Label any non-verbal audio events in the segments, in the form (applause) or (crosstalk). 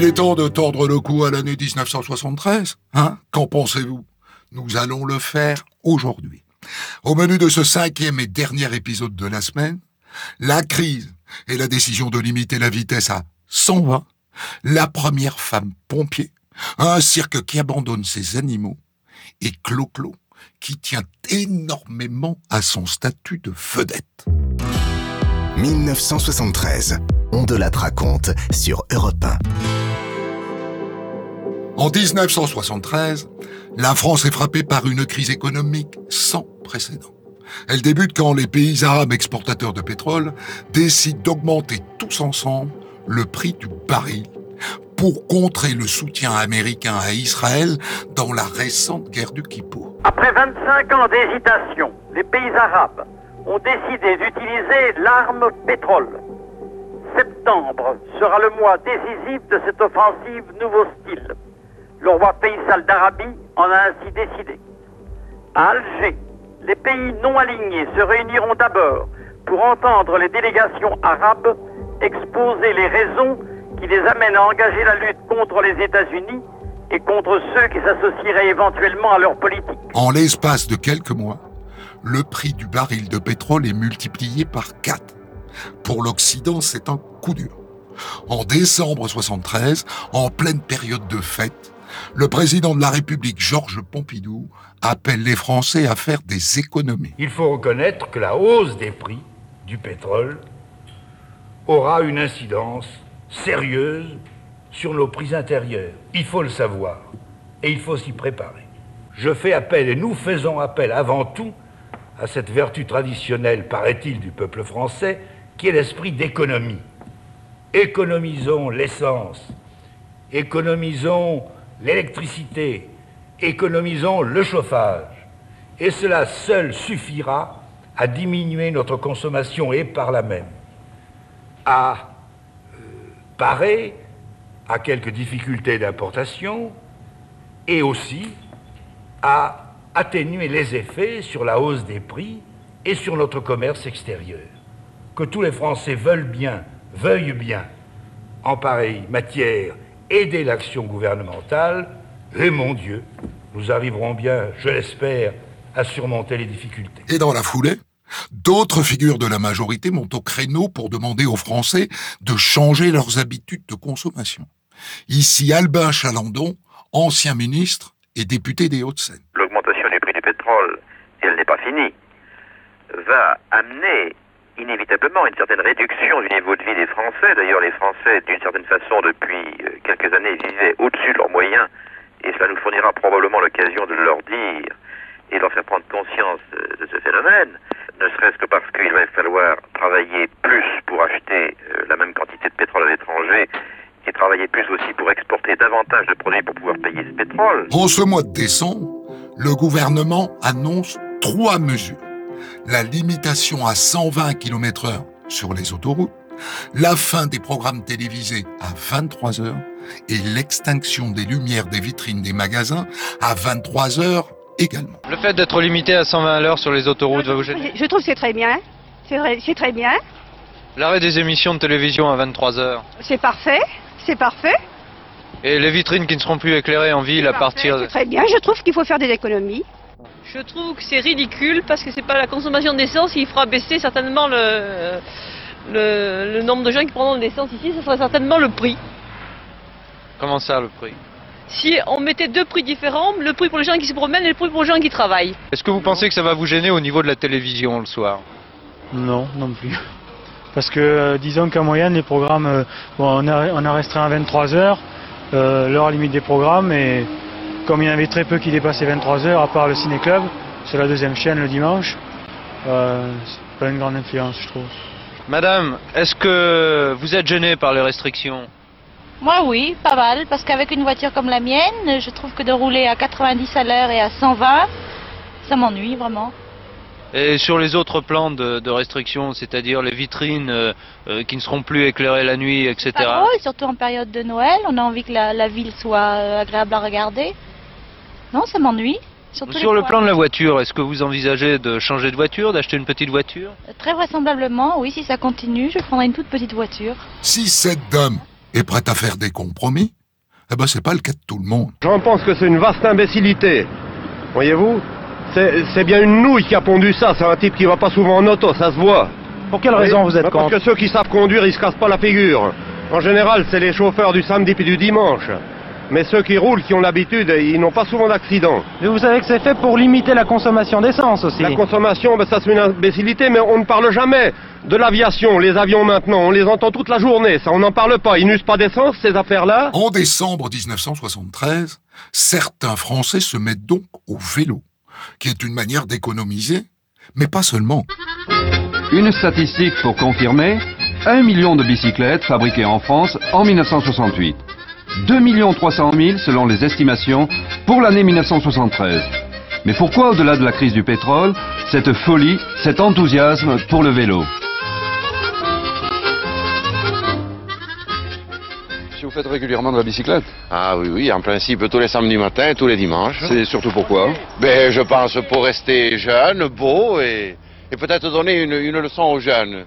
Il est temps de tordre le cou à l'année 1973. Hein? Qu'en pensez-vous? Nous allons le faire aujourd'hui. Au menu de ce cinquième et dernier épisode de la semaine, la crise et la décision de limiter la vitesse à 120, la première femme pompier, un cirque qui abandonne ses animaux, et Clo-Clo, qui tient énormément à son statut de vedette. 1973, on de la raconte sur Europe 1. En 1973, la France est frappée par une crise économique sans précédent. Elle débute quand les pays arabes exportateurs de pétrole décident d'augmenter tous ensemble le prix du baril pour contrer le soutien américain à Israël dans la récente guerre du Kippour. Après 25 ans d'hésitation, les pays arabes ont décidé d'utiliser l'arme pétrole. Septembre sera le mois décisif de cette offensive nouveau style. Le roi Faisal d'Arabie en a ainsi décidé. À Alger, les pays non alignés se réuniront d'abord pour entendre les délégations arabes exposer les raisons qui les amènent à engager la lutte contre les États-Unis et contre ceux qui s'associeraient éventuellement à leur politique. En l'espace de quelques mois, le prix du baril de pétrole est multiplié par 4. Pour l'Occident, c'est un coup dur. En décembre 73, en pleine période de fête, le président de la République, Georges Pompidou, appelle les Français à faire des économies. Il faut reconnaître que la hausse des prix du pétrole aura une incidence sérieuse sur nos prix intérieurs. Il faut le savoir et il faut s'y préparer. Je fais appel et nous faisons appel avant tout à cette vertu traditionnelle, paraît-il, du peuple français, qui est l'esprit d'économie. Économisons l'essence, économisons l'électricité, économisons le chauffage. Et cela seul suffira à diminuer notre consommation et par là même à euh, parer à quelques difficultés d'importation et aussi à atténuer les effets sur la hausse des prix et sur notre commerce extérieur. Que tous les Français veulent bien, veuillent bien, en pareille matière, aider l'action gouvernementale, et mon Dieu, nous arriverons bien, je l'espère, à surmonter les difficultés. Et dans la foulée, d'autres figures de la majorité montent au créneau pour demander aux Français de changer leurs habitudes de consommation. Ici Albin Chalandon, ancien ministre et député des Hauts-de-Seine. L'augmentation du prix du pétrole, et elle n'est pas finie, va amener inévitablement une certaine réduction du niveau de vie des Français. D'ailleurs, les Français, d'une certaine façon, depuis euh, quelques années, vivaient au-dessus de leurs moyens, et cela nous fournira probablement l'occasion de leur dire et de leur faire prendre conscience de, ce phénomène, ne serait-ce que parce qu'il va falloir travailler plus pour acheter euh, la même quantité de pétrole à l'étranger et travailler plus aussi pour exporter davantage de produits pour pouvoir payer ce pétrole. En ce mois de décembre, le gouvernement annonce trois mesures la limitation à 120 km/h sur les autoroutes, la fin des programmes télévisés à 23 heures et l'extinction des lumières des vitrines des magasins à 23 heures également. Le fait d'être limité à 120 à l'heure sur les autoroutes va vous gêner? Je trouve que c'est très bien. C'est très bien. L'arrêt des émissions de télévision à 23 heures. C'est parfait. C'est parfait. Et les vitrines qui ne seront plus éclairées en ville à partir de... Très bien. Je trouve qu'il faut faire des économies. Je trouve que c'est ridicule parce que c'est pas la consommation d'essence qui fera baisser certainement le, le, nombre de gens qui prendront de l'essence ici, ce sera certainement le prix. Comment ça, le prix? Si on mettait deux prix différents, le prix pour les gens qui se promènent et le prix pour les gens qui travaillent. Est-ce que vous pensez que ça va vous gêner au niveau de la télévision le soir? Non, non plus. (laughs) Parce que euh, disons qu'en moyenne, les programmes, euh, bon, on, a, on a restreint à 23 heures, euh, l'heure limite des programmes, et comme il y en avait très peu qui dépassaient 23 heures, à part le ciné-club, sur la deuxième chaîne le dimanche, euh, c'est pas une grande influence, je trouve. Madame, est-ce que vous êtes gênée par les restrictions? Moi oui, pas mal, parce qu'avec une voiture comme la mienne, je trouve que de rouler à 90 à l'heure et à 120, ça m'ennuie vraiment. Et sur les autres plans de, restrictions, c'est-à-dire les vitrines euh, euh, qui ne seront plus éclairées la nuit, etc. Ah oui, surtout en période de Noël, on a envie que la ville soit agréable à regarder. Non, ça m'ennuie. Sur le plan de la voiture, est-ce que vous envisagez de changer de voiture, d'acheter une petite voiture? Très vraisemblablement, oui, si ça continue, je prendrai une toute petite voiture. Si cette dame est prête à faire des compromis, eh ben c'est pas le cas de tout le monde. J'en pense que c'est une vaste imbécilité. Voyez-vous C'est bien une nouille qui a pondu ça. C'est un type qui va pas souvent en auto, ça se voit. Pour quelle raison vous êtes bah contre? Parce que ceux qui savent conduire, ils se cassent pas la figure. En général, c'est les chauffeurs du samedi puis du dimanche. Mais ceux qui roulent, qui ont l'habitude, ils n'ont pas souvent d'accident. Mais vous savez que c'est fait pour limiter la consommation d'essence aussi. La consommation, ben, ça c'est une imbécilité, mais on ne parle jamais de l'aviation. Les avions maintenant, on les entend toute la journée. Ça, on n'en parle pas. Ils n'usent pas d'essence, ces affaires-là. En décembre 1973, certains Français se mettent donc au vélo, qui est une manière d'économiser, mais pas seulement. Une statistique pour confirmer 1 million de bicyclettes fabriquées en France en 1968. 2 300 000 selon les estimations pour l'année 1973. Mais pourquoi, au-delà de la crise du pétrole, cette folie, cet enthousiasme pour le vélo? Si vous faites régulièrement de la bicyclette? Ah oui, oui, en principe tous les samedis matins et tous les dimanches. C'est surtout pourquoi? Ben, je pense pour rester jeune, beau et, et peut-être donner une, une leçon aux jeunes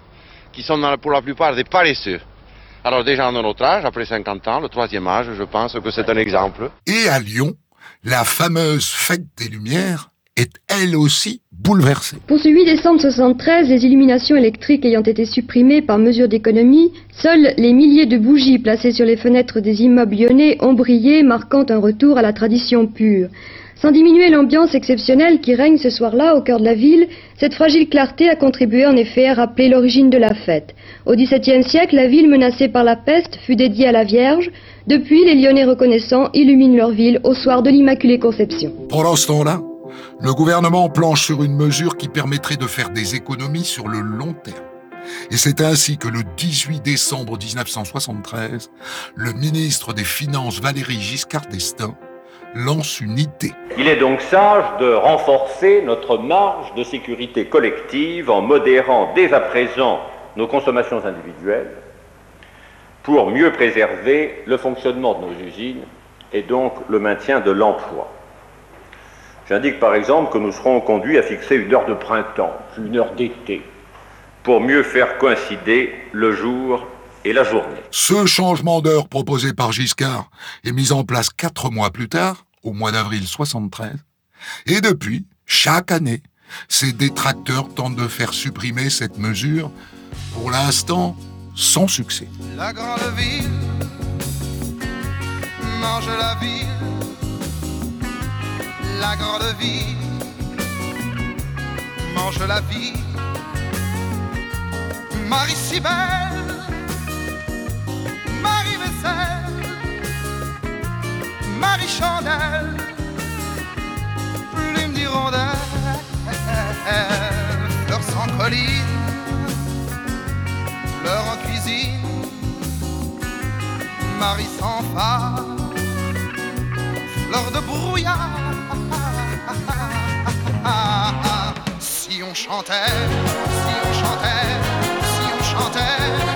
qui sont dans pour la plupart des paresseux. Alors déjà en notre âge, après 50 ans, le troisième âge, je pense que c'est un exemple. Et à Lyon, la fameuse fête des Lumières est elle aussi bouleversée. Pour ce 8 décembre 73, les illuminations électriques ayant été supprimées par mesure d'économie, seuls les milliers de bougies placées sur les fenêtres des immeubles lyonnais ont brillé, marquant un retour à la tradition pure. Sans diminuer l'ambiance exceptionnelle qui règne ce soir-là au cœur de la ville, cette fragile clarté a contribué en effet à rappeler l'origine de la fête. Au XVIIe siècle, la ville menacée par la peste fut dédiée à la Vierge. Depuis, les Lyonnais reconnaissants illuminent leur ville au soir de l'Immaculée Conception. Pendant ce le gouvernement planche sur une mesure qui permettrait de faire des économies sur le long terme. Et c'est ainsi que le 18 décembre 1973, le ministre des Finances Valéry Giscard d'Estaing Il est donc sage de renforcer notre marge de sécurité collective en modérant dès à présent nos consommations individuelles pour mieux préserver le fonctionnement de nos usines et donc le maintien de l'emploi. J'indique par exemple que nous serons conduits à fixer une heure de printemps, une heure d'été, pour mieux faire coïncider le jour et la journée. Ce changement d'heure proposé par Giscard est mis en place quatre mois plus tard, au mois d'avril 73. Et depuis, chaque année, ses détracteurs tentent de faire supprimer cette mesure, pour l'instant sans succès. La grande ville mange la ville. La grande ville mange la vie. Marie si belle, Chandelle, plume d'hirondelle, fleurs sans colline, fleurs en cuisine, Marie sans phare, fleurs de brouillard. Si on chantait, si on chantait, si on chantait,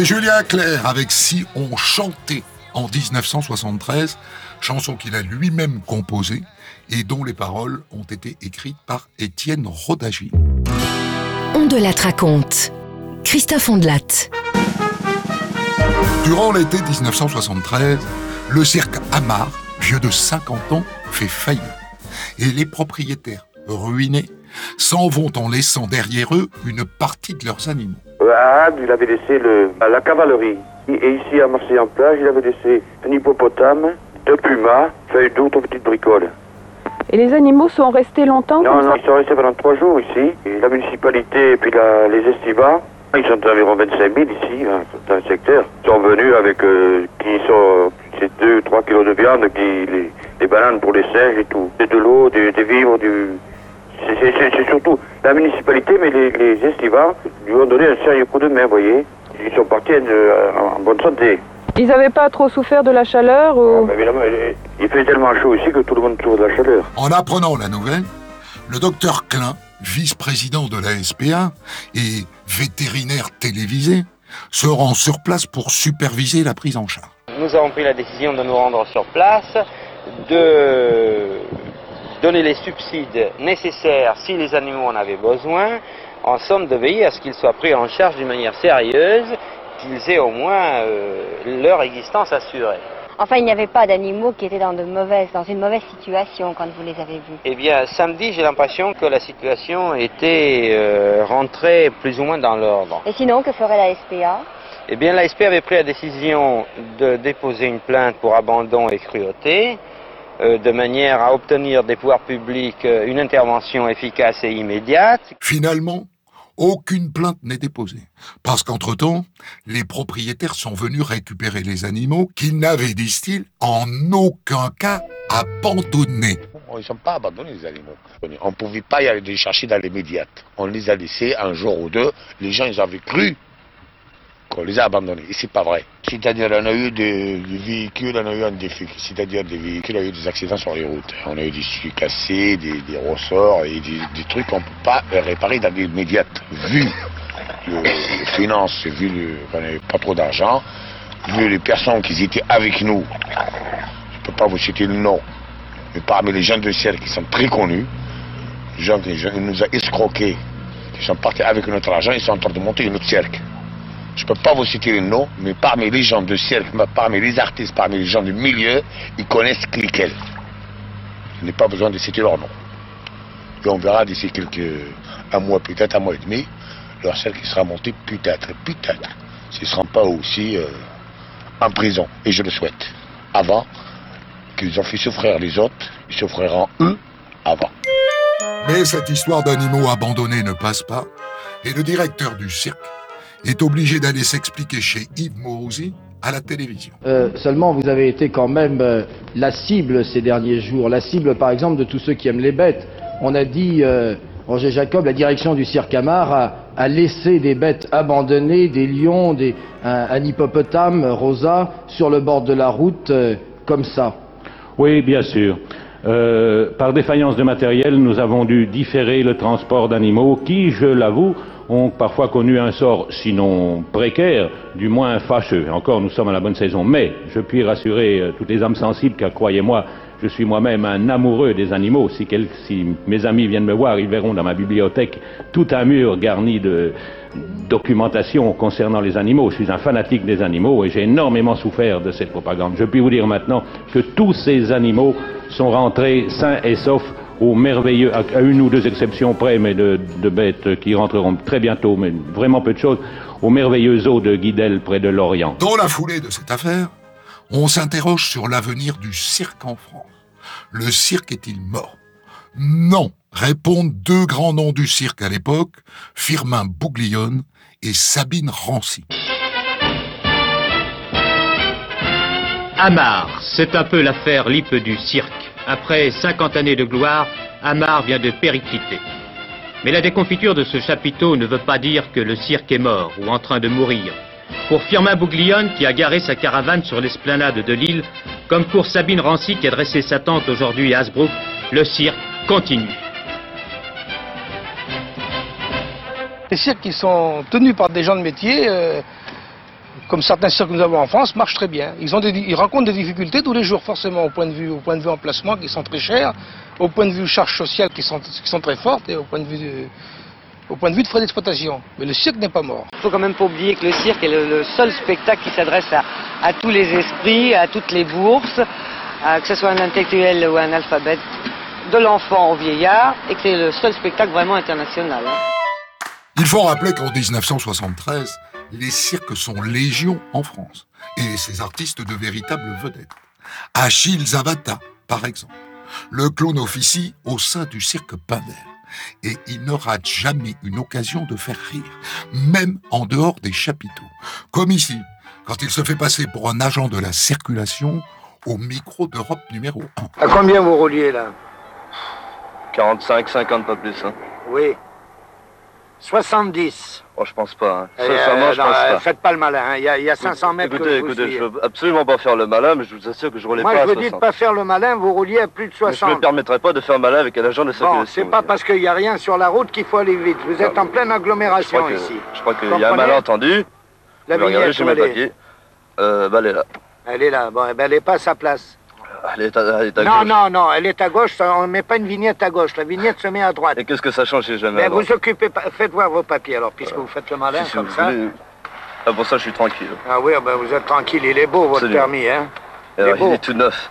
C'était Julien Clerc avec Si on chantait en 1973, chanson qu'il a lui-même composée et dont les paroles ont été écrites par Étienne Rodagy. On de la raconte. Christophe Ondelat. Durant l'été 1973, le cirque Amar, vieux de 50 ans, fait faillite. Et les propriétaires, ruinés, s'en vont en laissant derrière eux une partie de leurs animaux. À Agde, il avait laissé le, la cavalerie. Et ici, à Marseille-en-Plage, il avait laissé un hippopotame de pumas, fait d'autres petites bricoles. Et les animaux sont restés longtemps Non, comme non, ça ils sont restés pendant trois jours ici. Et la municipalité et puis la- les estivats, ils sont environ 25 000 ici, hein, dans le secteur. Ils sont venus avec, euh, qui sont, c'est 2 3 kilos de viande, qui, les, des bananes pour les singes et tout. Et de l'eau, des, des vivres, du... C'est surtout la municipalité, mais les, les estivats lui ont donné un sérieux coup de main, vous voyez. Ils sont partis euh, en, en bonne santé. Ils n'avaient pas trop souffert de la chaleur ou... Mais évidemment, il- il fait tellement chaud ici que tout le monde trouve de la chaleur. En apprenant la nouvelle, le docteur Klein, vice-président de la SPA et vétérinaire télévisé, se rend sur place pour superviser la prise en charge. Nous avons pris la décision de nous rendre sur place, de donner les subsides nécessaires si les animaux en avaient besoin, en somme de veiller à ce qu'ils soient pris en charge d'une manière sérieuse, qu'ils aient au moins euh, leur existence assurée. Enfin, il n'y avait pas d'animaux qui étaient dans, de mauvaises, dans une mauvaise situation quand vous les avez vus. Eh bien, samedi, j'ai l'impression que la situation était euh, rentrée plus ou moins dans l'ordre. Et sinon, que ferait la SPA Eh bien, l'ASP avait pris la décision de déposer une plainte pour abandon et cruauté, de manière à obtenir des pouvoirs publics euh, une intervention efficace et immédiate. Finalement, aucune plainte n'est déposée. Parce qu'entre-temps, les propriétaires sont venus récupérer les animaux qu'ils n'avaient, disent-ils, en aucun cas abandonnés. Ils ne sont pas abandonnés, les animaux. On ne pouvait pas y aller les chercher dans les médias. On les a laissés un jour ou deux. Les gens, ils avaient cru qu'on les a abandonnés. Et c'est pas vrai. C'est-à-dire, on a eu des, véhicules, on a eu un défi. C'est-à-dire, des véhicules, on a eu des accidents sur les routes. On a eu des circuits cassés, des, des ressorts et des, des trucs qu'on ne peut pas réparer dans les médias. Vu le, les finances, vu qu'on n'avait pas trop d'argent, vu les personnes qui étaient avec nous, je ne peux pas vous citer le nom, mais parmi les gens de cercle qui sont très connus, les gens qui nous ont escroqués, qui sont partis avec notre argent, ils sont en train de monter une autre cercle. Je ne peux pas vous citer les noms, mais parmi les gens de cercle, parmi les artistes, parmi les gens du milieu, ils connaissent Cliquel. Je n'ai pas besoin de citer leur nom. Et on verra d'ici quelques un mois, peut-être un mois et demi, leur qui sera monté peut-être, peut-être. S'ils ne seront pas aussi euh, en prison, et je le souhaite. Avant qu'ils ont fait souffrir les autres, ils souffriront eux avant. Mais cette histoire d'animaux abandonnés ne passe pas, et le directeur du cirque est obligé d'aller s'expliquer chez Yves Mourouzi à la télévision. Euh, seulement, vous avez été quand même euh, la cible ces derniers jours, la cible par exemple de tous ceux qui aiment les bêtes. On a dit, euh, Roger Jacob, la direction du cirque Amar a, a laissé des bêtes abandonnées, des lions, des, un, un hippopotame, Rosa, sur le bord de la route, euh, comme ça. Oui, bien sûr. Euh, par défaillance de matériel, nous avons dû différer le transport d'animaux qui, je l'avoue, ont parfois connu un sort, sinon précaire, du moins fâcheux. Encore, nous sommes à la bonne saison. Mais je puis rassurer euh, toutes les âmes sensibles, car croyez-moi, je suis moi-même un amoureux des animaux. Si, si mes amis viennent me voir, ils verront dans ma bibliothèque tout un mur garni de documentation concernant les animaux. Je suis un fanatique des animaux et j'ai énormément souffert de cette propagande. Je puis vous dire maintenant que tous ces animaux sont rentrés sains et saufs au merveilleux, à une ou deux exceptions près, mais de, bêtes qui rentreront très bientôt, mais vraiment peu de choses, au merveilleux zoo de Guidel près de Lorient. Dans la foulée de cette affaire, on s'interroge sur l'avenir du cirque en France. Le cirque est-il mort? Non, répondent deux grands noms du cirque à l'époque, Firmin Bouglione et Sabine Rancy. Amar, c'est un peu l'affaire Lippe du cirque. Après 50 années de gloire, Amar vient de péricliter. Mais la déconfiture de ce chapiteau ne veut pas dire que le cirque est mort ou en train de mourir. Pour Firmin Bouglione, qui a garé sa caravane sur l'esplanade de Lille, comme pour Sabine Rancy, qui a dressé sa tente aujourd'hui à Hasbrook, le cirque continue. Les cirques qui sont tenus par des gens de métier, euh, comme certains cirques que nous avons en France, marchent très bien. Ils, ont des- ils rencontrent des difficultés tous les jours, forcément, au point de vue, au point de vue emplacement, qui sont très chers, au point de vue charges sociales, qui sont, qui sont très fortes, et au point de vue de, au point de, vue de frais d'exploitation. Mais le cirque n'est pas mort. Il faut quand même pas oublier que le cirque est le, le seul spectacle qui s'adresse à, à tous les esprits, à toutes les bourses, à- que ce soit un intellectuel ou un alphabet, de l'enfant au vieillard, et que c'est le seul spectacle vraiment international. hein. Il faut rappeler qu'en 1973, les cirques sont légion en France et ces artistes de véritables vedettes. Achille Zavata, par exemple. Le clown officie au sein du cirque Pinder et il ne rate jamais une occasion de faire rire, même en dehors des chapiteaux. Comme ici, quand il se fait passer pour un agent de la circulation au micro d'Europe numéro 1. À combien vous rouliez là? 45, 50, pas plus. Hein. Oui. 70. Oh, je pense pas. Hein. Sincèrement, euh, je non, pense euh, pas. Faites pas le malin. hein. Il y, a- il y a 500 mètres écoutez, que je vous écoutez, suis. je veux absolument pas faire le malin, mais je vous assure que je roulais Moi, pas je à vous 60. dis de pas faire le malin, vous rouliez à plus de Mais je ne 60. me permettrai pas de faire le malin avec un agent de Bon, circulation. c'est pas parce qu'il n'y a rien sur la route qu'il faut aller vite. Vous êtes en pleine Je agglomération que- ici. Je crois qu'il y a un malentendu. La Je vignette, mes elle est papiers. Euh, bah, elle est là. Elle est là. Bon, eh ben, elle n'est pas à sa place. Elle est à, elle est à non, gauche. non, non, elle est à gauche. On ne met pas une vignette à gauche. La vignette se met à droite. Et qu'est-ce que ça change si jamais Mais à vous occupez pas. Faites voir vos papiers alors, puisque vous faites le malin Si comme vous ça. voulez. Ah, pour ça, je suis tranquille. Ah oui, ben, vous êtes tranquille. Il est beau, votre Absolument. permis, hein. Alors, beau. il est tout neuf.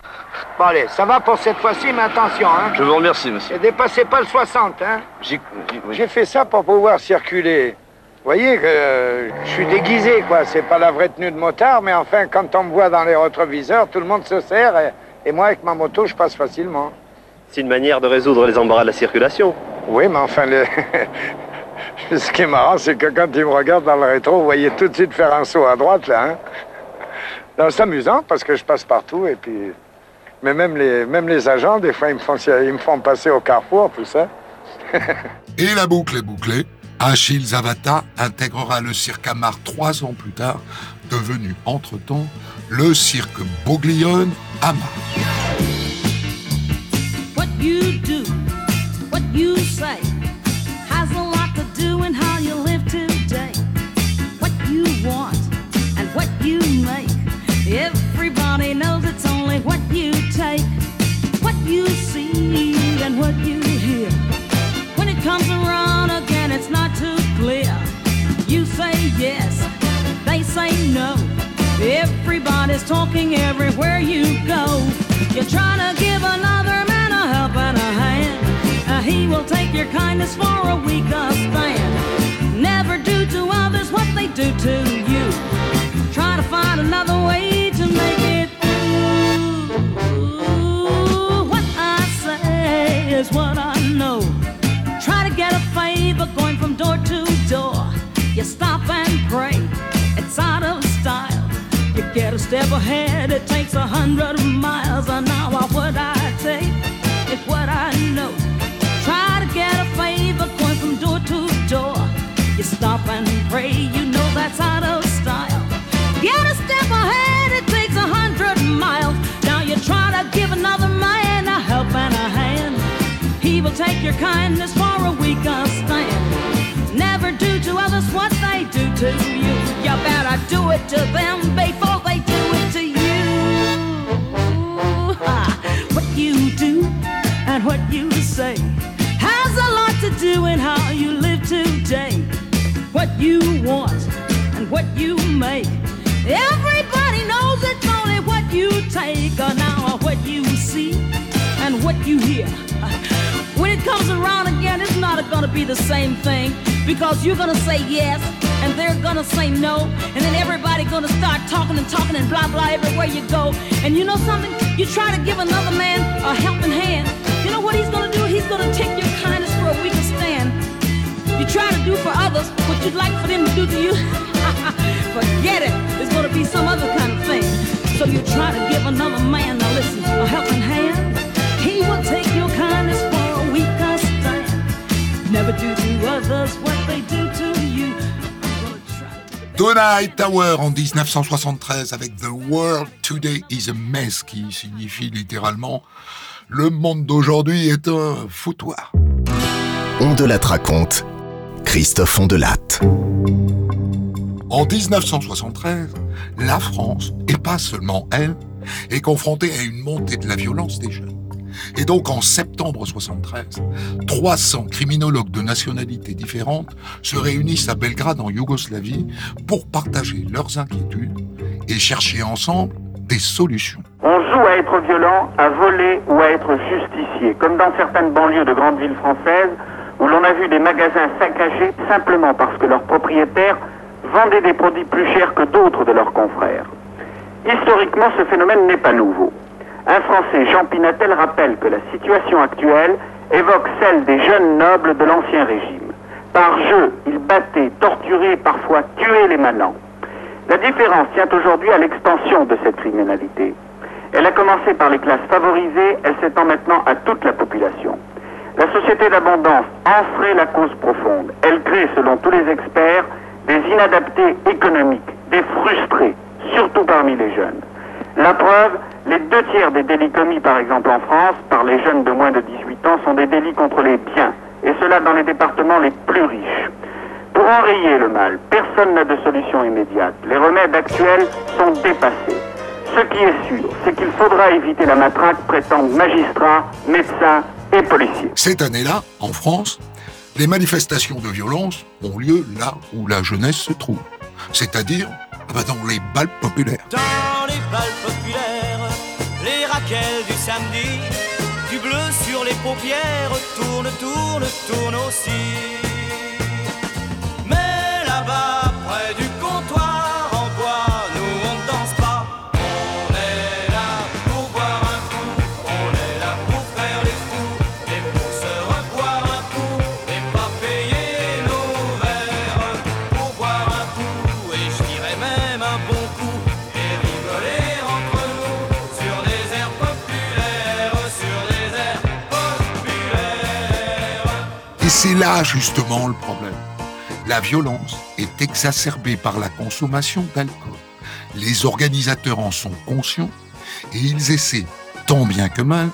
Bon, allez, ça va pour cette fois-ci, mais attention, hein. Je vous remercie, monsieur. Et dépassez pas le 60, hein. Oui. J'ai fait ça pour pouvoir circuler. Vous voyez que euh, je suis déguisé, quoi. C'est pas la vraie tenue de motard, mais enfin, quand on me voit dans les rétroviseurs, tout le monde se sert. Et, et moi, avec ma moto, je passe facilement. C'est une manière de résoudre les embarras de la circulation. Oui, mais enfin, le- (laughs) ce qui est marrant, c'est que quand ils me regardent dans le rétro, vous voyez tout de suite faire un saut à droite, là. Hein? Non, C'est amusant parce que je passe partout et puis. Mais même les, même les agents, des fois, ils me font, ils me font passer au carrefour, tout ça. (laughs) Et la boucle est bouclée. Achille Zavata intégrera le cirque Amar trois ans plus tard, devenu entre-temps le cirque Boglione. What Everybody's talking everywhere you go. You're trying to give another man a help and a hand. Uh, he will take your kindness for a weaker stand. Never do to others what they do to you. Try to find another way to make it through. What I say is what I know. Try to get a favor step ahead, it takes a hundred miles an hour. What I take is what I know. Try to get a favor going from door to door. You stop and pray, you know that's out of style. Get a step ahead, it takes a hundred miles. Now you try to give another man a help and a hand. He will take your kindness for a weaker stand. Never do to others what they do to you. You better do it to them before what you say has a lot to do in how you live today. What you want and what you make. Everybody knows it's only what you take or now or what you see and what you hear. When it comes around again, it's not gonna be the same thing because you're gonna say yes and they're gonna say no, and then everybody gonna start talking and talking and blah blah everywhere you go. And you know something? You try to give another man a helping hand. What he's gonna do? He's gonna take your kindness for a stand. You try to do for others what you'd like for them to do to you. (laughs) Forget it. Gonna be some other kind of thing. So to give another man, a helping hand. He will take your kindness for a weaker stand. Never do to others what they do to you. Donna Hightower en 1973 avec The World Today is a Mess qui signifie littéralement Le monde d'aujourd'hui est un foutoir. On de la raconte. Christophe Ondelatte. En 1973, la France, et pas seulement elle, est confrontée à une montée de la violence des jeunes. Et donc en septembre 73, 300 criminologues de nationalités différentes se réunissent à Belgrade en Yougoslavie pour partager leurs inquiétudes et chercher ensemble des solutions. On joue à être violent, à voler ou à être justicier, comme dans certaines banlieues de grandes villes françaises où l'on a vu des magasins saccagés simplement parce que leurs propriétaires vendaient des produits plus chers que d'autres de leurs confrères. Historiquement, ce phénomène n'est pas nouveau. Un Français, Jean Pinatel, rappelle que la situation actuelle évoque celle des jeunes nobles de l'Ancien Régime. Par jeu, ils battaient, torturaient, parfois tuaient les manants. La différence tient aujourd'hui à l'expansion de cette criminalité. Elle a commencé par les classes favorisées, elle s'étend maintenant à toute la population. La société d'abondance enfreint la cause profonde. Elle crée, selon tous les experts, des inadaptés économiques, des frustrés, surtout parmi les jeunes. La preuve, les deux tiers des délits commis, par exemple en France, par les jeunes de moins de 18 ans, sont des délits contre les biens, et cela dans les départements les plus riches. Pour enrayer le mal, personne n'a de solution immédiate. Les remèdes actuels sont dépassés. Ce qui est sûr, c'est qu'il faudra éviter la matraque prétendent magistrats, médecins et policiers. Cette année-là, en France, les manifestations de violence ont lieu là où la jeunesse se trouve, c'est-à-dire ah bah, dans les balles populaires. Dans les balles populaires, les raquelles du samedi, du bleu sur les paupières, tourne, tourne, tourne aussi. C'est là justement le problème. La violence est exacerbée par la consommation d'alcool. Les organisateurs en sont conscients et ils essaient, tant bien que mal,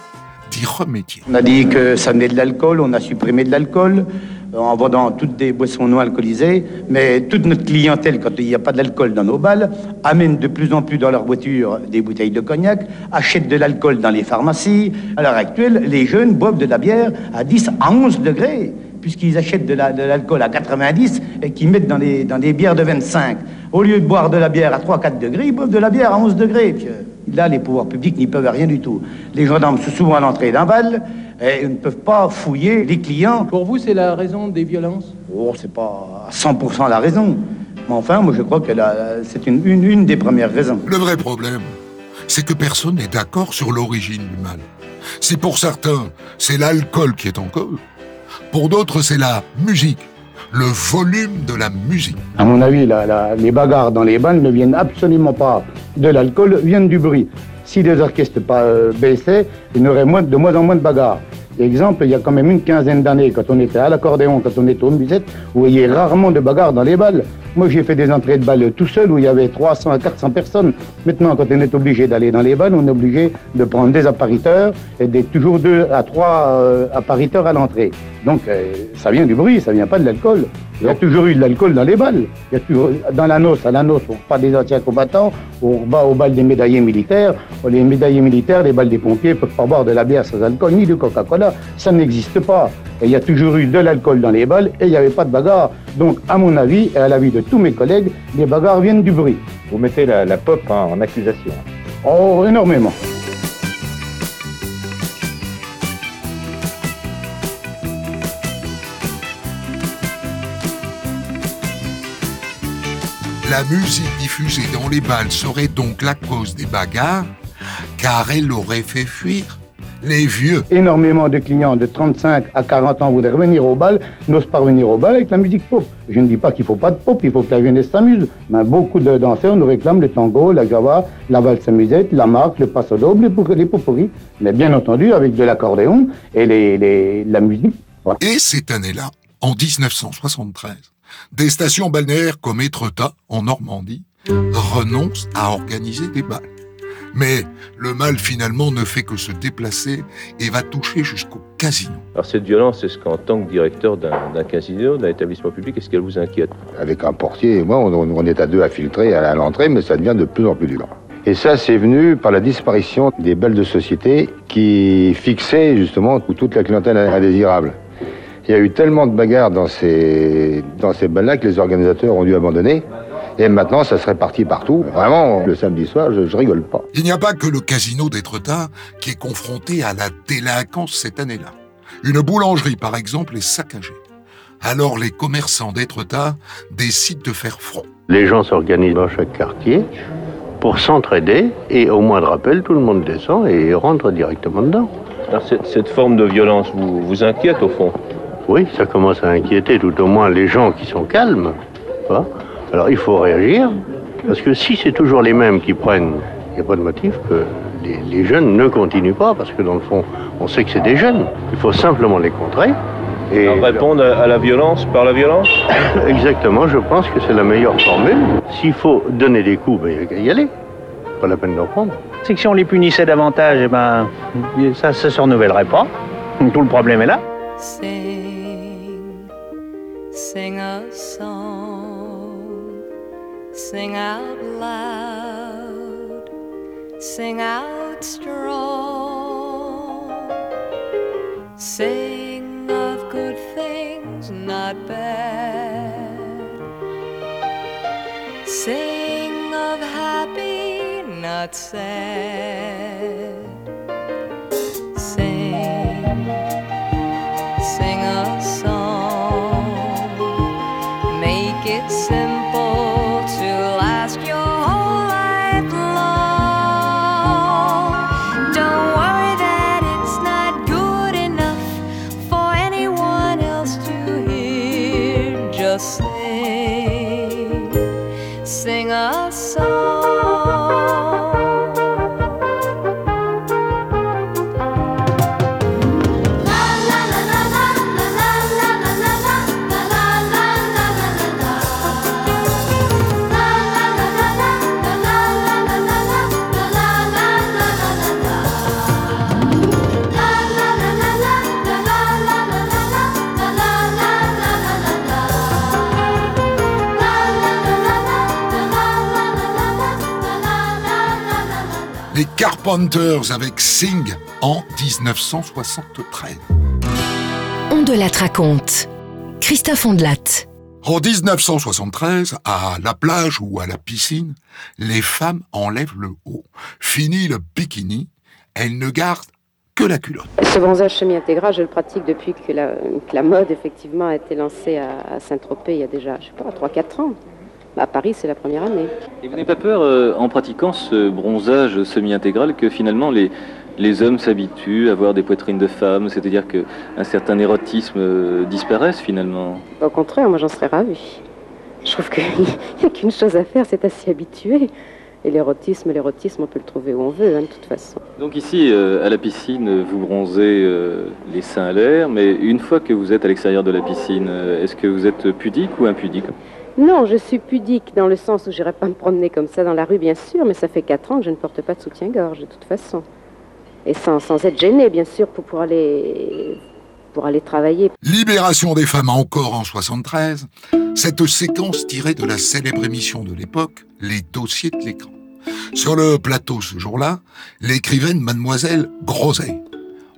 d'y remédier. On a dit que ça venait de l'alcool, on a supprimé de l'alcool euh, en vendant toutes des boissons non alcoolisées, mais toute notre clientèle, quand il n'y a pas d'alcool dans nos balles, amène de plus en plus dans leur voiture des bouteilles de cognac, achète de l'alcool dans les pharmacies. À l'heure actuelle, les jeunes boivent de la bière à 10 à 11 degrés, puisqu'ils achètent de la- de l'alcool à 90 et qu'ils mettent dans, des bières de 25. Au lieu de boire de la bière à 3-4 degrés, ils boivent de la bière à 11 degrés. Puis, là, les pouvoirs publics n'y peuvent rien du tout. Les gendarmes sont souvent à l'entrée d'un bal et ils ne peuvent pas fouiller les clients. Pour vous, c'est la raison des violences? Oh, c'est pas à 100% la raison. Mais enfin, moi, je crois que c'est une, une, une des premières raisons. Le vrai problème, c'est que personne n'est d'accord sur l'origine du mal. Si pour certains, c'est l'alcool qui est en cause, pour d'autres, c'est la musique, le volume de la musique. À mon avis, les bagarres dans les balles ne viennent absolument pas de l'alcool, viennent du bruit. Si les orchestres euh, baissaient, il y aurait de moins en moins de bagarres. Exemple, il y a quand même une quinzaine d'années, quand on était à l'accordéon, quand on était au musette, vous voyez rarement de bagarres dans les balles. Moi, j'ai fait des entrées de balles tout seul où il y avait 300 à 400 personnes. Maintenant, quand on est obligé d'aller dans les balles, on est obligé de prendre des appariteurs et d'être toujours deux à trois euh, appariteurs à l'entrée. Donc, euh, ça vient du bruit, ça vient pas de l'alcool. Il y a toujours eu de l'alcool dans les balles. Il y a toujours, dans la noce, à la noce, on pas des anciens combattants, on va au bal des médaillés militaires. Les médaillés militaires, les balles des pompiers peuvent pas boire de la bière sans alcool ni de Coca-Cola. Ça n'existe pas. Et il y a toujours eu de l'alcool dans les balles et il n'y avait pas de bagarre. Donc, à mon avis, et à l'avis de tous mes collègues, les bagarres viennent du bruit. Vous mettez la, la pop en, en accusation. Oh, énormément. La musique diffusée dans les balles serait donc la cause des bagarres, car elle aurait fait fuir les vieux. Énormément de clients de 35 à 40 ans voudraient revenir au bal, n'osent pas revenir au bal avec la musique pop. Je ne dis pas qu'il ne faut pas de pop, il faut que la jeunesse s'amuse. Mais beaucoup de danseurs nous réclament le tango, la java, la valse musette, la marque, le passo doble, les, poporis. Mais bien entendu avec de l'accordéon et les, les- la musique. Voilà. Et cette année-là, en 1973, des stations balnéaires comme Étretat, en Normandie, renoncent à organiser des balles. Mais le mal finalement ne fait que se déplacer et va toucher jusqu'au casino. Alors cette violence, est-ce qu'en tant que directeur d'un d'un casino, d'un établissement public, est-ce qu'elle vous inquiète? Avec un portier et moi, on, on est à deux à filtrer à l'entrée, mais ça devient de plus en plus dur. Et ça, c'est venu par la disparition des balles de société qui fixaient justement toute la clientèle indésirable. Il y a eu tellement de bagarres dans ces, dans ces balles-là que les organisateurs ont dû abandonner. Et maintenant, ça se répartit partout. Vraiment, le samedi soir, je, je rigole pas. Il n'y a pas que le casino d'Étretat qui est confronté à la délinquance cette année-là. Une boulangerie, par exemple, est saccagée. Alors les commerçants d'Étretat décident de faire front. Les gens s'organisent dans chaque quartier pour s'entraider et au moindre appel, tout le monde descend et rentre directement dedans. Alors, cette, cette forme de violence vous, vous inquiète au fond? Oui, ça commence à inquiéter tout au moins les gens qui sont calmes. hein. Alors il faut réagir, parce que si c'est toujours les mêmes qui prennent, il n'y a pas de motif que les, les jeunes ne continuent pas, parce que dans le fond, on sait que c'est des jeunes. Il faut simplement les contrer. Et Alors, Répondre à, la violence par la violence (coughs) Exactement, je pense que c'est la meilleure formule. S'il faut donner des coups, ben, il n'y a qu'à y aller. Pas la peine d'en prendre. C'est que si on les punissait davantage, eh ben, ça ne se renouvellerait pas. Tout le problème est là. Sing a song, sing out loud, sing out strong, sing of good things, not bad, sing of happy, not sad. Carpenters avec Sing en 1973. On de la raconte. Christophe Ondelat. En 1973, à la plage ou à la piscine, les femmes enlèvent le haut. Fini le bikini, elles ne gardent que la culotte. Ce bronzage semi-intégral, je le pratique depuis que la, que la mode, effectivement, a été lancée à, à Saint-Tropez il y a déjà, je sais pas, 3-4 ans. À Paris, c'est la première année. Et vous n'avez pas peur, euh, en pratiquant ce bronzage semi-intégral, que finalement les, les hommes s'habituent à voir des poitrines de femmes, c'est-à-dire qu'un certain érotisme euh, disparaisse finalement? Au contraire, moi, j'en serais ravie. Je trouve qu'il (laughs) n'y a qu'une chose à faire, c'est à s'y habituer. Et l'érotisme, l'érotisme, on peut le trouver où on veut, hein, de toute façon. Donc ici, euh, à la piscine, vous bronzez euh, les seins à l'air, mais une fois que vous êtes à l'extérieur de la piscine, est-ce que vous êtes pudique ou impudique? Non, je suis pudique dans le sens où j'irai pas me promener comme ça dans la rue, bien sûr, mais ça fait 4 ans que je ne porte pas de soutien-gorge, de toute façon. Et sans, être gênée, bien sûr, pour, pour, aller, pour aller travailler. Libération des femmes encore en 73, cette séquence tirée de la célèbre émission de l'époque, Les dossiers de l'écran. Sur le plateau ce jour-là, l'écrivaine mademoiselle Groset,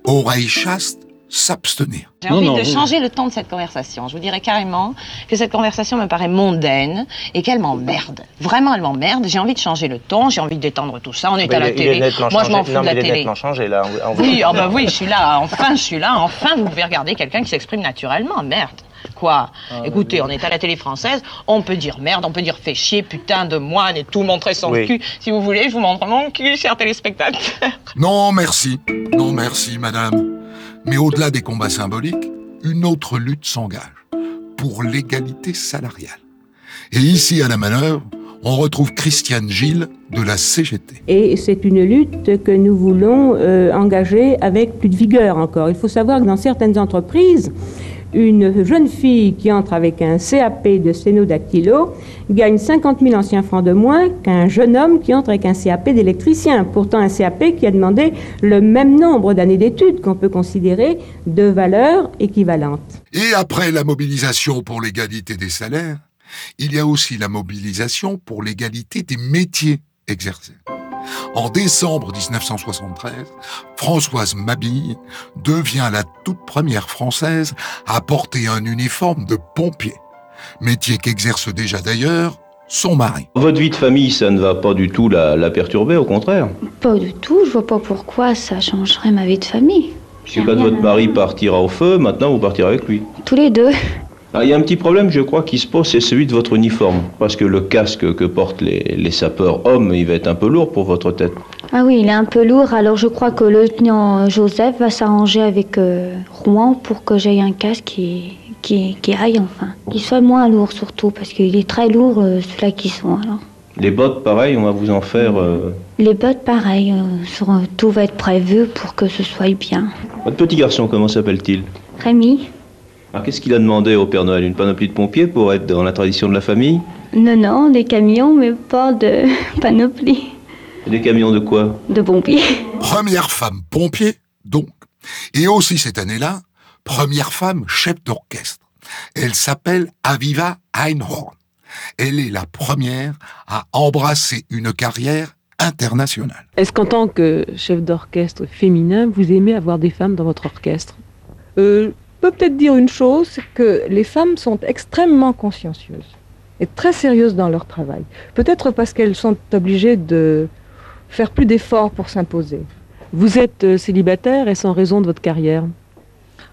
oreille chaste, s'abstenir. J'ai envie de changer le ton de cette conversation. Je vous dirais carrément que cette conversation me paraît mondaine et qu'elle m'emmerde. Vraiment, elle m'emmerde. J'ai envie de changer le ton, j'ai envie de détendre tout ça. On est Mais à la télé. Moi, je m'en fous Non, de la il est télé. nettement changé, là. On- on voit- Oui, ah (laughs) bah oui, je suis là. Enfin, je suis là. Enfin, vous pouvez regarder quelqu'un qui s'exprime naturellement. Merde. Quoi? Ah, Écoutez, on est à la télé française, on peut dire merde, on peut dire fait chier, putain de moine et tout montrer son Oui. cul. Si vous voulez, je vous montre mon cul, chers téléspectateurs. Non, merci. Non, merci, madame. Mais au-delà des combats symboliques, une autre lutte s'engage pour l'égalité salariale. Et ici, à la manœuvre, on retrouve Christiane Gilles de la CGT. Et c'est une lutte que nous voulons euh, engager avec plus de vigueur encore. Il faut savoir que dans certaines entreprises, une jeune fille qui entre avec un CAP de sténodactylo gagne 50 000 anciens francs de moins qu'un jeune homme qui entre avec un CAP d'électricien. Pourtant, un CAP qui a demandé le même nombre d'années d'études qu'on peut considérer de valeur équivalente. Et après la mobilisation pour l'égalité des salaires, il y a aussi la mobilisation pour l'égalité des métiers exercés. En décembre 1973, Françoise Mabille devient la toute première Française à porter un uniforme de pompier, métier qu'exerce déjà d'ailleurs son mari. Votre vie de famille, ça ne va pas du tout la, la perturber, au contraire. Pas du tout, je vois pas pourquoi ça changerait ma vie de famille. Si quand votre mari partira au feu, maintenant vous partirez avec lui. Tous les deux. Alors, il y a un petit problème, je crois, qui se pose, c'est celui de votre uniforme. Parce que le casque que portent les, les sapeurs hommes, il va être un peu lourd pour votre tête. Ah oui, il est un peu lourd, alors je crois que le lieutenant Joseph va s'arranger avec euh, Rouen pour que j'aie un casque qui, qui, qui aille, enfin. Qui soit moins lourd surtout, parce qu'il est très lourd, euh, ceux-là qui sont, alors. Les bottes, pareil, on va vous en faire. euh, Les bottes, pareil, sur- tout va être prévu pour que ce soit bien. Votre petit garçon, comment s'appelle-t-il? Rémi Alors, qu'est-ce qu'il a demandé au Père Noël? Une panoplie de pompiers pour être dans la tradition de la famille? Non, non, des camions, mais pas de (laughs) panoplie Et des camions de quoi? De pompiers. Première femme pompier, donc. Et aussi cette année-là, première femme chef d'orchestre. Elle s'appelle Aviva Einhorn. Elle est la première à embrasser une carrière internationale. Est-ce qu'en tant que chef d'orchestre féminin, vous aimez avoir des femmes dans votre orchestre? Euh, je peux peut-être dire une chose, c'est que les femmes sont extrêmement consciencieuses et très sérieuses dans leur travail. Peut-être parce qu'elles sont obligées de faire plus d'efforts pour s'imposer. Vous êtes euh, célibataire et sans raison de votre carrière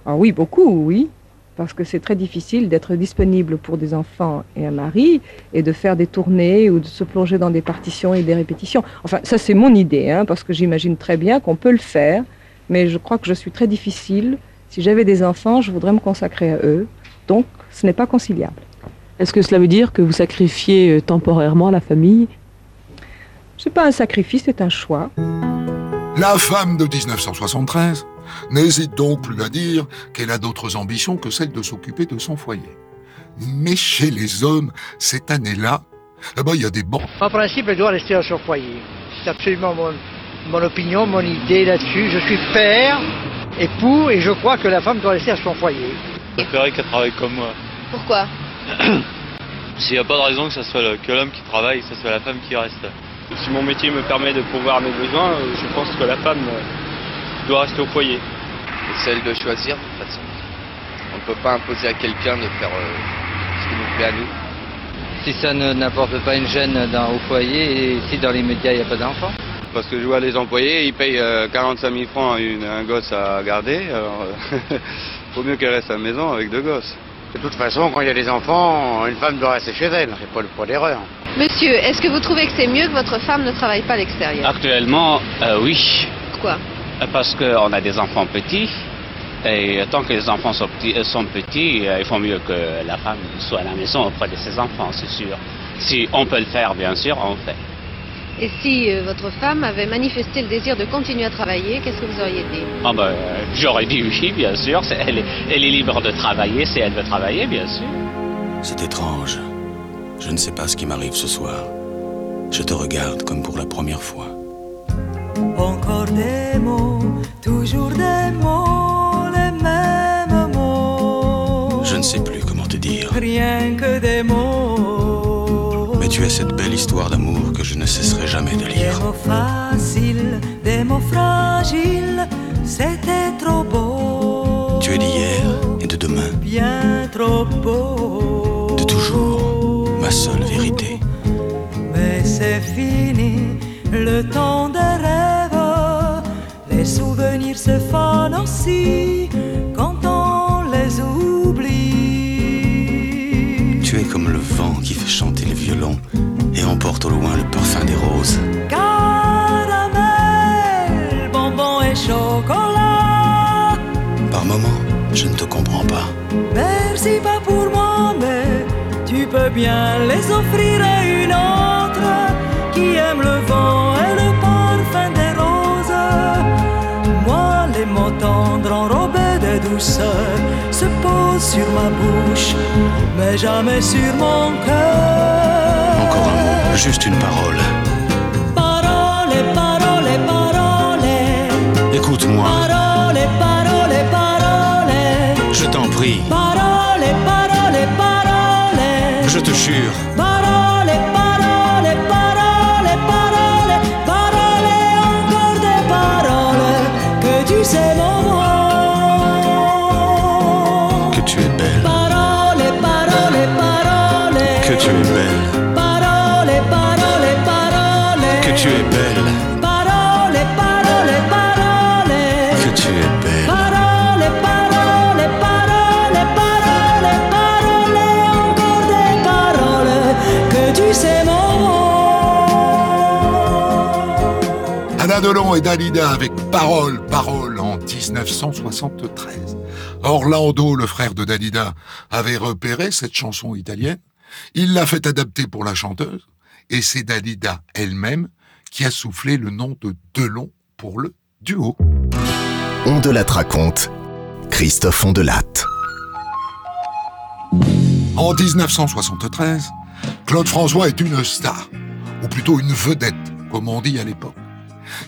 Ah oui, beaucoup, oui. Parce que c'est très difficile d'être disponible pour des enfants et un mari et de faire des tournées ou de se plonger dans des partitions et des répétitions. Enfin, ça c'est mon idée, hein, parce que j'imagine très bien qu'on peut le faire, mais je crois que je suis très difficile. Si j'avais des enfants, je voudrais me consacrer à eux. Donc, ce n'est pas conciliable. Est-ce que cela veut dire que vous sacrifiez euh, temporairement la famille? C'est pas un sacrifice, c'est un choix. La femme de 1973 n'hésite donc plus à dire qu'elle a d'autres ambitions que celle de s'occuper de son foyer. Mais chez les hommes, cette année-là, eh ben, il y a des bons. En principe, elle doit rester dans son foyer. C'est absolument mon, mon opinion, mon idée là-dessus. Je suis père, époux, et je crois que la femme doit rester à son foyer. Je préférerais qu'elle travaille comme moi. Pourquoi? (clears throat) S'il n'y a pas de raison que ce soit le- que l'homme qui travaille, que ce soit la femme qui reste. Si mon métier me permet de pouvoir mes besoins, euh, je pense que la femme euh, doit rester au foyer. C'est elle de choisir, de toute façon. On ne peut pas imposer à quelqu'un de faire euh, ce qui nous plaît à nous. Si ça ne- n'apporte pas une gêne dans, au foyer et si dans les médias il n'y a pas d'enfants? Parce que je vois les employés, ils payent euh, 45 000 francs à une- un gosse à garder. Alors, euh, (laughs) faut mieux qu'elle reste à la maison avec deux gosses. De toute façon, quand il y a des enfants, une femme doit rester chez elle. C'est pas le point d'erreur. Monsieur, est-ce que vous trouvez que c'est mieux que votre femme ne travaille pas à l'extérieur? Actuellement, euh, oui. Pourquoi Parce qu'on a des enfants petits. Et tant que les enfants sont petits, euh, sont petits, euh, il faut mieux que la femme soit à la maison auprès de ses enfants, c'est sûr. Si on peut le faire, bien sûr, on le fait. Et si euh, votre femme avait manifesté le désir de continuer à travailler, qu'est-ce que vous auriez dit? Ah ben, euh, j'aurais dit oui, bien sûr. Elle est, elle est libre de travailler si elle veut travailler, bien sûr. C'est étrange. Je ne sais pas ce qui m'arrive ce soir. Je te regarde comme pour la première fois. Encore des mots, toujours des mots, les mêmes mots. Je ne sais plus comment te dire. Rien que des mots. Tu as cette belle histoire d'amour que je ne cesserai jamais de Des lire. mots faciles, des mots fragiles, c'était trop beau. Tu es d'hier et de demain, Bien trop beau. de toujours, ma seule vérité. Mais c'est fini, le temps des rêves. Les souvenirs se fanent aussi fait chanter le violon et emporte au loin le parfum des roses. Caramel, bonbons et chocolat. Par moments, je ne te comprends pas. Merci pas pour moi, mais tu peux bien les offrir à une autre qui aime le vent et le parfum des roses. Moi, les mots tendres enrobés douceur se posent sur ma bouche, mais jamais sur mon cœur. Encore un mot, juste une. Parole, Delon et Dalida avec Parole, Parole en 1973. Orlando, le frère de Dalida, avait repéré cette chanson italienne. Il l'a fait adapter pour la chanteuse. Et c'est Dalida elle-même qui a soufflé le nom de Delon pour le duo. On de la raconte. Christophe Ondelatte. En 1973, Claude François est une star, ou plutôt une vedette, comme on dit à l'époque.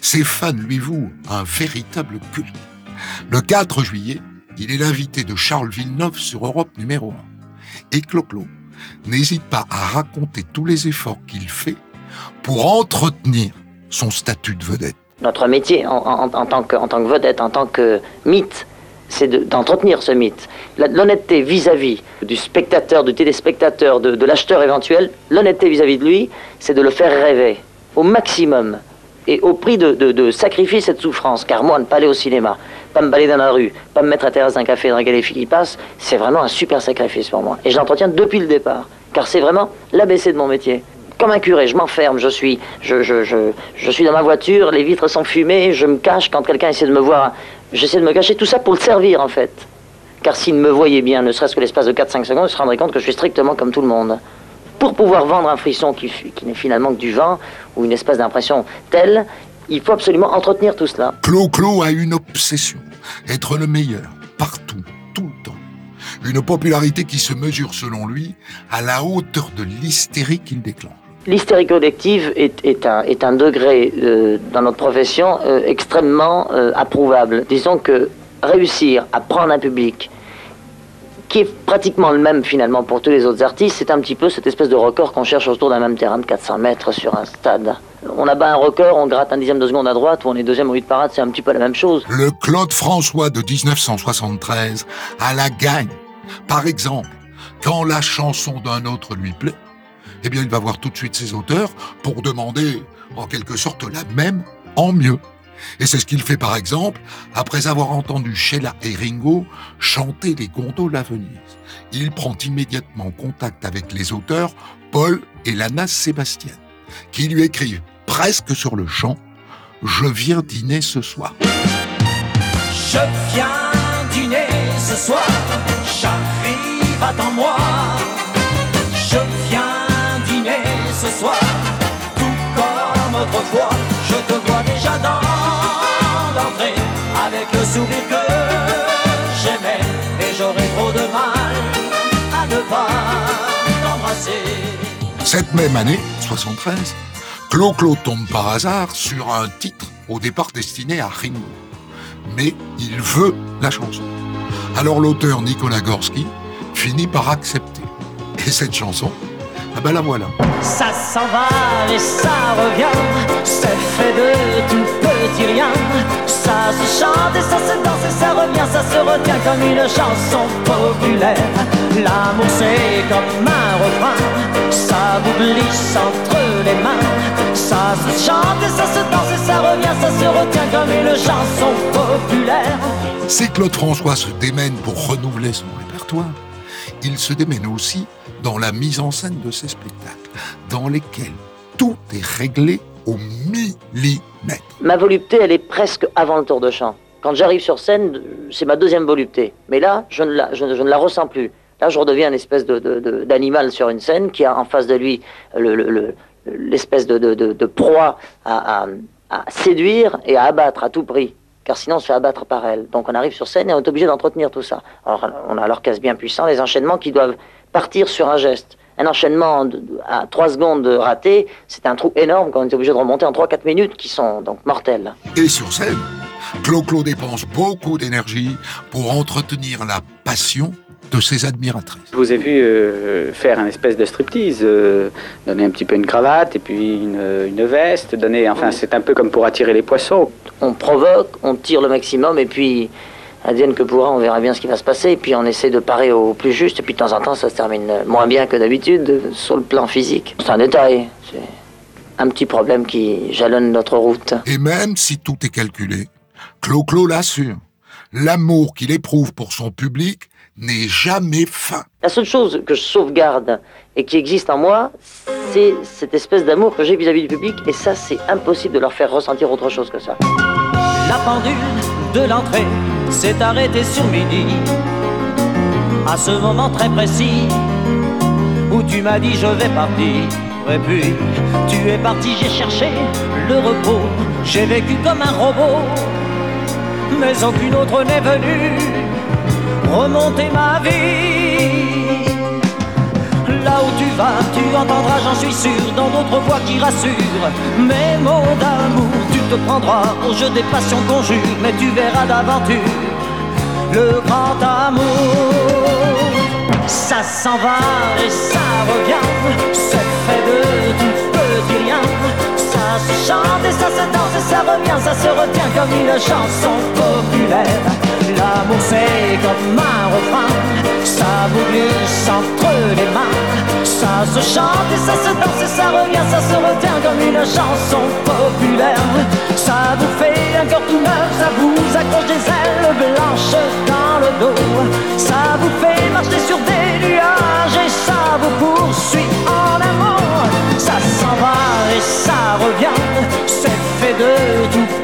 Ses fans lui vouent un véritable culte. Le 4 juillet, il est l'invité de Charles Villeneuve sur Europe numéro 1. Et Clo-Clo n'hésite pas à raconter tous les efforts qu'il fait pour entretenir son statut de vedette. Notre métier en, tant, que, en tant que vedette, en tant que mythe, c'est d'entretenir ce mythe. L'honnêteté vis-à-vis du spectateur, du téléspectateur, de, l'acheteur éventuel, l'honnêteté vis-à-vis de lui, c'est de le faire rêver au maximum et au prix de, de, sacrifier cette souffrance. Car moi, ne pas aller au cinéma, pas me balader dans la rue, pas me mettre à terrasse d'un café dans les filles passent, c'est vraiment un super sacrifice pour moi. Et je l'entretiens depuis le départ. Car c'est vraiment l'ABC de mon métier. Comme un curé, je m'enferme, je suis, je, je, je, je, suis dans ma voiture, les vitres sont fumées, je me cache quand quelqu'un essaie de me voir J'essaie de me cacher tout ça pour le servir en fait. Car s'il me voyait bien, ne serait-ce que l'espace de 4-5 secondes, il se rendrait compte que je suis strictement comme tout le monde. Pour pouvoir vendre un frisson qui, qui n'est finalement que du vent, ou une espèce d'impression telle, il faut absolument entretenir tout cela. Clo-Clo a une obsession, être le meilleur, partout, tout le temps. Une popularité qui se mesure selon lui à la hauteur de l'hystérie qu'il déclenche. L'hystérie collective est, un, est, un, degré euh, dans notre profession euh, extrêmement euh, approuvable. Disons que réussir à prendre un public qui est pratiquement le même finalement pour tous les autres artistes, c'est un petit peu cette espèce de record qu'on cherche autour d'un même terrain de 400 mètres sur un stade. On abat un record, on gratte un dixième de seconde à droite ou on est deuxième au 8 parade, c'est un petit peu la même chose. Le Claude François de 1973 a la gagne. Par exemple, quand la chanson d'un autre lui plaît, eh bien, il va voir tout de suite ses auteurs pour demander, en quelque sorte, la même en mieux. Et c'est ce qu'il fait par exemple après avoir entendu Sheila et Ringo chanter les gondoles à Venise. Il prend immédiatement contact avec les auteurs Paul et Lana Sébastien, qui lui écrivent presque sur le champ Je viens dîner ce soir. Je viens dîner ce soir, j'arrive, attends-moi. soir, tout comme autrefois. Je te vois avec le sourire que j'aimais. Et j'aurais trop de mal à ne pas t'embrasser. Cette même année, 73, Clo-Clo tombe par hasard sur un titre au départ destiné à Ringo. Mais il veut la chanson. Alors l'auteur Nicolas Gorski finit par accepter. Et cette chanson, ah ben la voilà. Ça s'en va et ça revient, c'est fait de tout Ça se chante et ça se danse et ça revient, ça se retient comme une chanson populaire. L'amour c'est comme un refrain, ça vous glisse entre les mains. Ça se chante et ça se danse et ça revient, ça se retient comme une chanson populaire. C'est Claude François se démène pour renouveler son répertoire. Il se démène aussi dans la mise en scène de ces spectacles, dans lesquels tout est réglé au millimètre. Ma volupté, elle est presque avant le tour de chant. Quand j'arrive sur scène, c'est ma deuxième volupté. Mais là, je ne la, je, la ressens plus. Là, je redeviens une espèce d'animal sur une scène qui a en face de lui l'espèce le, de, proie à, à, séduire et à abattre à tout prix. Car sinon, on se fait abattre par elle. Donc on arrive sur scène et on est obligé d'entretenir tout ça. Alors on a l'orchestre bien puissant, les enchaînements qui doivent partir sur un geste. Un enchaînement à 3 secondes raté, c'est un trou énorme quand on est obligé de remonter en 3-4 minutes qui sont donc mortels. Et sur scène, Clo-Clo dépense beaucoup d'énergie pour entretenir la passion de ses admiratrices. Je vous ai vu euh, faire un espèce de striptease, euh, donner un petit peu une cravate et puis une, veste, donner, enfin c'est un peu comme pour attirer les poissons. On provoque, on tire le maximum et puis Adienne que pourra, on verra bien ce qui va se passer, et puis on essaie de parer au plus juste, et puis de temps en temps ça se termine moins bien que d'habitude sur le plan physique. C'est un détail, c'est un petit problème qui jalonne notre route. Et même si tout est calculé, Clo-Clo l'assure, l'amour qu'il éprouve pour son public n'ait jamais faim. La seule chose que je sauvegarde et qui existe en moi, c'est cette espèce d'amour que j'ai vis-à-vis du public. Et ça, c'est impossible de leur faire ressentir autre chose que ça. La pendule de l'entrée s'est arrêtée sur midi. À ce moment très précis où tu m'as dit je vais partir. Et puis tu es parti, j'ai cherché le repos. J'ai vécu comme un robot, mais aucune autre n'est venue remonter ma vie. Là où tu vas, tu entendras, j'en suis sûr, dans d'autres voix qui rassurent. Mes mots d'amour, tu te prendras au jeu des passions qu'on jure, mais tu verras d'aventure le grand amour. Ça s'en va et ça revient, c'est fait de tout petit rien. Ça se chante et ça se danse et ça revient, ça se retient comme une chanson populaire. L'amour c'est comme un refrain, ça vous glisse entre les mains. Ça se chante et ça se danse et ça revient, ça se retient comme une chanson populaire. Ça vous fait un cœur tout neuf, ça vous accroche des ailes blanches dans le dos. Ça vous fait marcher sur des nuages et ça vous poursuit en amour. Ça s'en va et ça revient, c'est fait de tout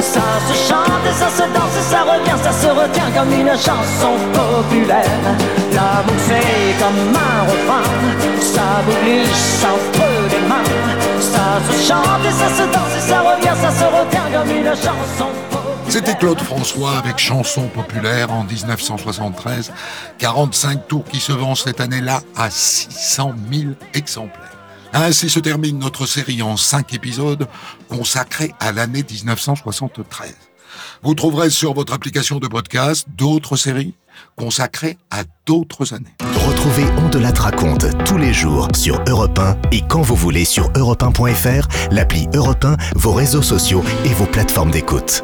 Ça se chante et ça se danse et ça revient, ça se retient comme une chanson populaire. L'amour c'est comme un refrain, ça glisse entre les mains. Ça se chante et ça se danse et ça revient, ça se retient comme une chanson C'était Claude François avec Chanson populaire en 1973. 45 tours qui se vendent cette année-là à 600 000 exemplaires. Ainsi se termine notre série en 5 épisodes consacrée à l'année 1973. Vous trouverez sur votre application de podcast d'autres séries consacrées à d'autres années. Retrouvez On de la raconte tous les jours sur Europe 1 et quand vous voulez sur europe1.fr, l'appli Europe 1, vos réseaux sociaux et vos plateformes d'écoute.